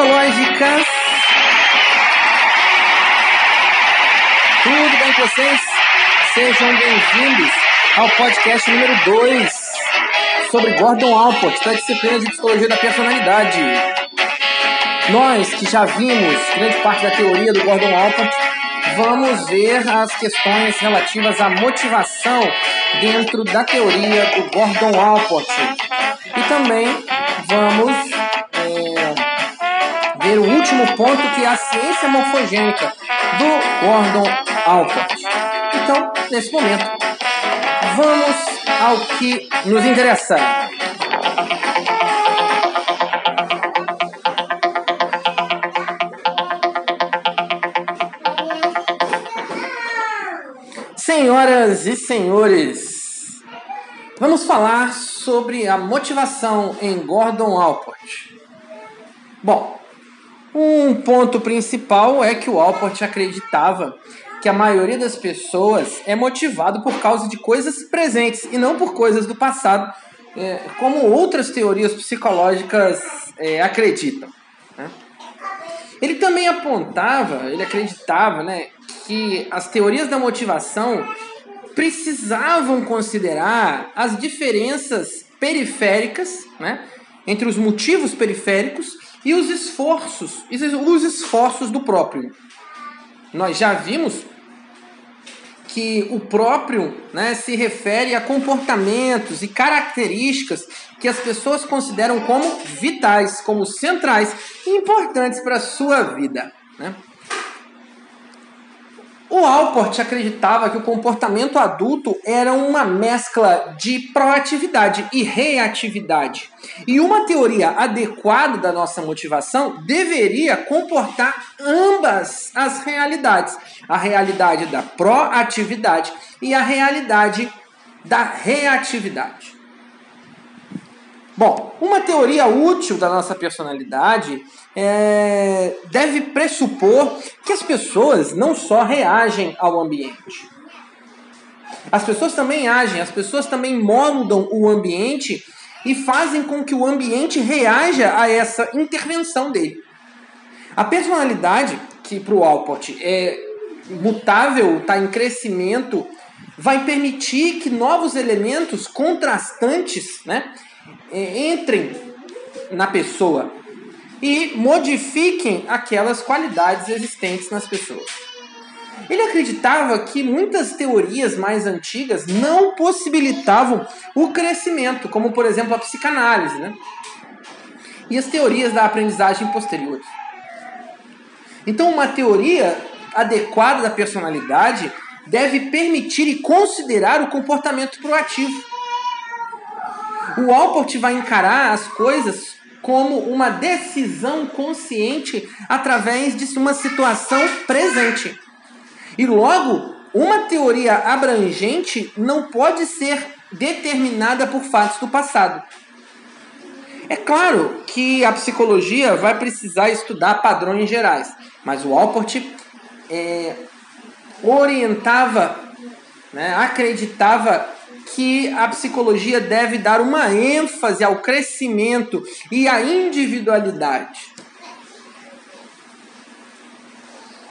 psicológicas. Tudo bem com vocês? Sejam bem-vindos ao podcast número 2 sobre Gordon Alport, da disciplina de Psicologia da Personalidade. Nós que já vimos grande parte da teoria do Gordon Alport, vamos ver as questões relativas à motivação dentro da teoria do Gordon Alport. E também vamos o último ponto que é a ciência morfogênica do Gordon Alport. Então, nesse momento, vamos ao que nos interessa. Senhoras e senhores, vamos falar sobre a motivação em Gordon Alport. Bom, um ponto principal é que o Alport acreditava que a maioria das pessoas é motivado por causa de coisas presentes e não por coisas do passado, é, como outras teorias psicológicas é, acreditam. Né? Ele também apontava, ele acreditava, né, que as teorias da motivação precisavam considerar as diferenças periféricas, né, entre os motivos periféricos e os esforços, os esforços do próprio. Nós já vimos que o próprio né, se refere a comportamentos e características que as pessoas consideram como vitais, como centrais e importantes para a sua vida. Né? O Alport acreditava que o comportamento adulto era uma mescla de proatividade e reatividade. E uma teoria adequada da nossa motivação deveria comportar ambas as realidades: a realidade da proatividade e a realidade da reatividade. Bom, uma teoria útil da nossa personalidade é, deve pressupor que as pessoas não só reagem ao ambiente. As pessoas também agem, as pessoas também moldam o ambiente e fazem com que o ambiente reaja a essa intervenção dele. A personalidade, que para o Alport é mutável, está em crescimento, vai permitir que novos elementos contrastantes né, entrem na pessoa e modifiquem aquelas qualidades existentes nas pessoas. Ele acreditava que muitas teorias mais antigas não possibilitavam o crescimento, como por exemplo a psicanálise, né? E as teorias da aprendizagem posterior. Então, uma teoria adequada da personalidade deve permitir e considerar o comportamento proativo. O Alport vai encarar as coisas como uma decisão consciente através de uma situação presente. E logo, uma teoria abrangente não pode ser determinada por fatos do passado. É claro que a psicologia vai precisar estudar padrões gerais, mas o Alport é, orientava, né, acreditava que a psicologia deve dar uma ênfase ao crescimento e à individualidade.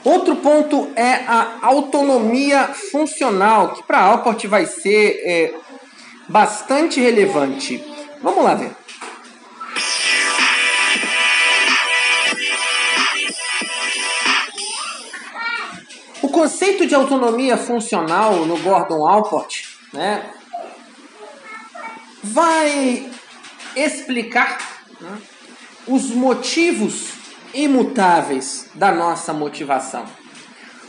Outro ponto é a autonomia funcional, que para Alport vai ser é, bastante relevante. Vamos lá ver. O conceito de autonomia funcional no Gordon Alport né, vai explicar né, os motivos imutáveis da nossa motivação.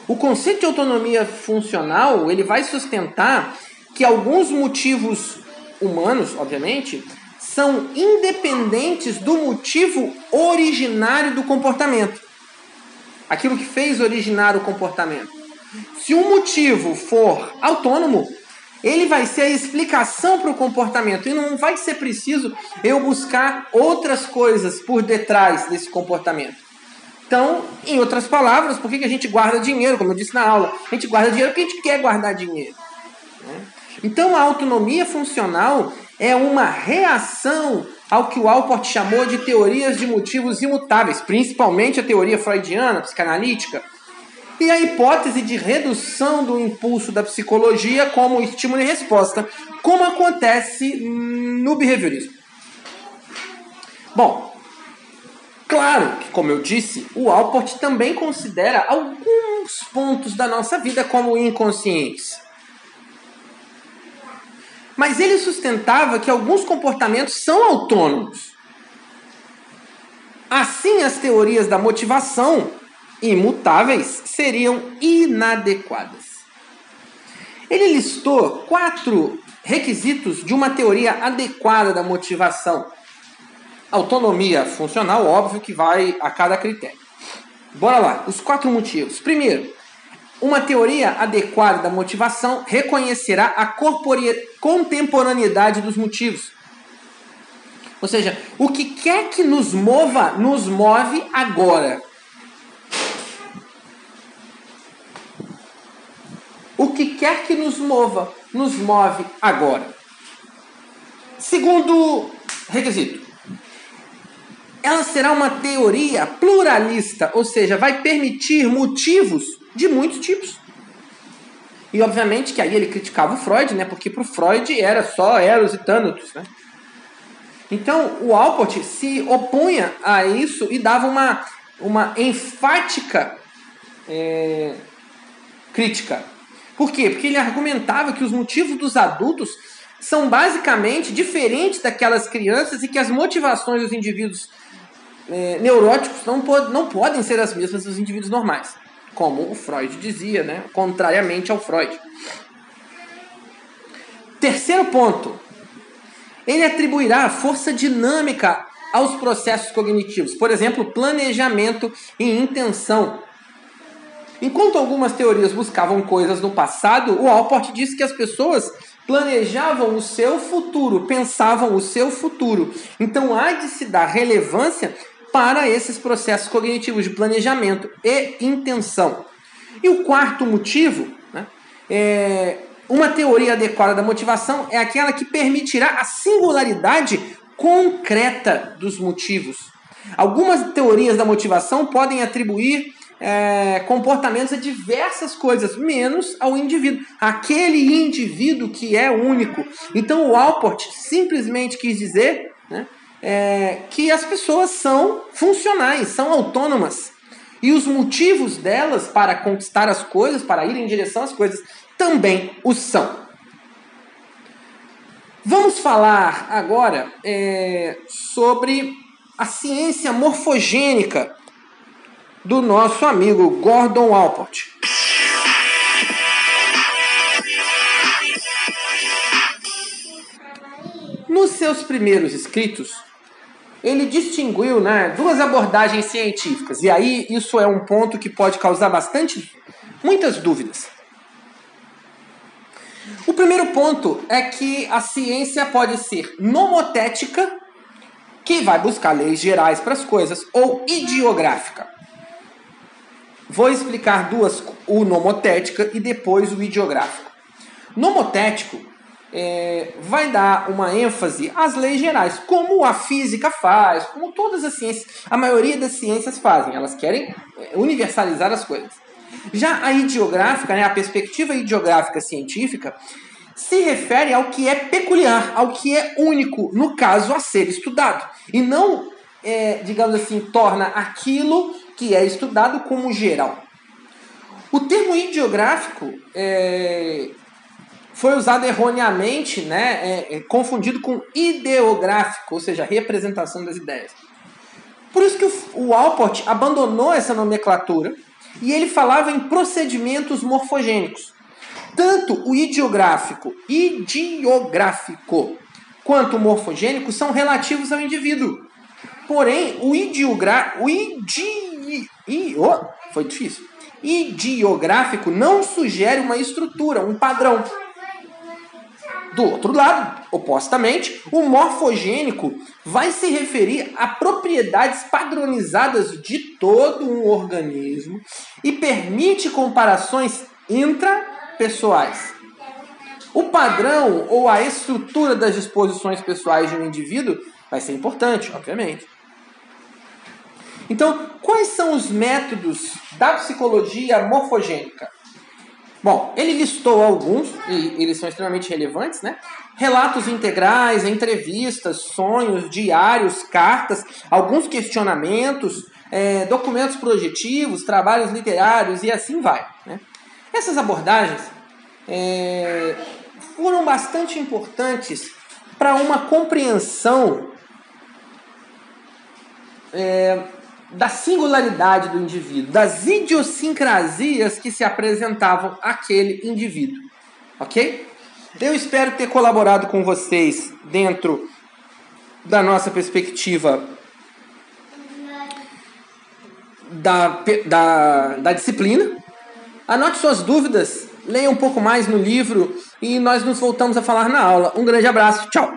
O conceito de autonomia funcional ele vai sustentar que alguns motivos humanos, obviamente, são independentes do motivo originário do comportamento. Aquilo que fez originar o comportamento. Se um motivo for autônomo, ele vai ser a explicação para o comportamento e não vai ser preciso eu buscar outras coisas por detrás desse comportamento. Então, em outras palavras, por que a gente guarda dinheiro? Como eu disse na aula, a gente guarda dinheiro porque a gente quer guardar dinheiro. Né? Então, a autonomia funcional é uma reação ao que o Alport chamou de teorias de motivos imutáveis, principalmente a teoria freudiana, psicanalítica, e a hipótese de redução do impulso da psicologia como estímulo e resposta, como acontece no behaviorismo. Bom, claro que, como eu disse, o Alport também considera alguns pontos da nossa vida como inconscientes. Mas ele sustentava que alguns comportamentos são autônomos. Assim, as teorias da motivação imutáveis seriam inadequadas. Ele listou quatro requisitos de uma teoria adequada da motivação. Autonomia funcional, óbvio que vai a cada critério. Bora lá, os quatro motivos. Primeiro, uma teoria adequada da motivação reconhecerá a contemporaneidade dos motivos. Ou seja, o que quer que nos mova, nos move agora. Que quer que nos mova, nos move agora. Segundo requisito, ela será uma teoria pluralista, ou seja, vai permitir motivos de muitos tipos. E obviamente que aí ele criticava o Freud, né? Porque para o Freud era só Eros e Thanatos, né? Então o Alport se opunha a isso e dava uma, uma enfática é, crítica. Por quê? Porque ele argumentava que os motivos dos adultos são basicamente diferentes daquelas crianças e que as motivações dos indivíduos é, neuróticos não, pod não podem ser as mesmas dos indivíduos normais, como o Freud dizia, né? contrariamente ao Freud. Terceiro ponto, ele atribuirá força dinâmica aos processos cognitivos, por exemplo, planejamento e intenção. Enquanto algumas teorias buscavam coisas no passado, o Alport disse que as pessoas planejavam o seu futuro, pensavam o seu futuro. Então há de se dar relevância para esses processos cognitivos de planejamento e intenção. E o quarto motivo, né, é, uma teoria adequada da motivação é aquela que permitirá a singularidade concreta dos motivos. Algumas teorias da motivação podem atribuir é, comportamentos a diversas coisas, menos ao indivíduo. Aquele indivíduo que é único. Então o Alport simplesmente quis dizer né, é, que as pessoas são funcionais, são autônomas. E os motivos delas para conquistar as coisas, para ir em direção às coisas, também o são. Vamos falar agora é, sobre a ciência morfogênica do nosso amigo Gordon Alport. Nos seus primeiros escritos, ele distinguiu né, duas abordagens científicas, e aí isso é um ponto que pode causar bastante, muitas dúvidas. O primeiro ponto é que a ciência pode ser nomotética, que vai buscar leis gerais para as coisas, ou ideográfica. Vou explicar duas, o nomotética e depois o ideográfico. Nomotético é, vai dar uma ênfase às leis gerais, como a física faz, como todas as ciências, a maioria das ciências fazem, elas querem é, universalizar as coisas. Já a ideográfica, né, a perspectiva ideográfica científica, se refere ao que é peculiar, ao que é único, no caso, a ser estudado. E não, é, digamos assim, torna aquilo que é estudado como geral. O termo ideográfico é, foi usado erroneamente, né, é, é, confundido com ideográfico, ou seja, representação das ideias. Por isso que o, o Alport abandonou essa nomenclatura e ele falava em procedimentos morfogênicos. Tanto o ideográfico, ideográfico quanto o morfogênico são relativos ao indivíduo. Porém, o ideográfico, o idi, i, oh, foi difícil. Ideográfico não sugere uma estrutura, um padrão. Do outro lado, opostamente, o morfogênico vai se referir a propriedades padronizadas de todo um organismo e permite comparações intrapessoais. O padrão ou a estrutura das disposições pessoais de um indivíduo vai ser importante, obviamente. Então, quais são os métodos da psicologia morfogênica? Bom, ele listou alguns, e eles são extremamente relevantes, né? Relatos integrais, entrevistas, sonhos, diários, cartas, alguns questionamentos, é, documentos projetivos, trabalhos literários e assim vai. Né? Essas abordagens é, foram bastante importantes para uma compreensão é, da singularidade do indivíduo, das idiosincrasias que se apresentavam àquele indivíduo. Ok? Eu espero ter colaborado com vocês dentro da nossa perspectiva da, da, da disciplina. Anote suas dúvidas, leia um pouco mais no livro e nós nos voltamos a falar na aula. Um grande abraço, tchau!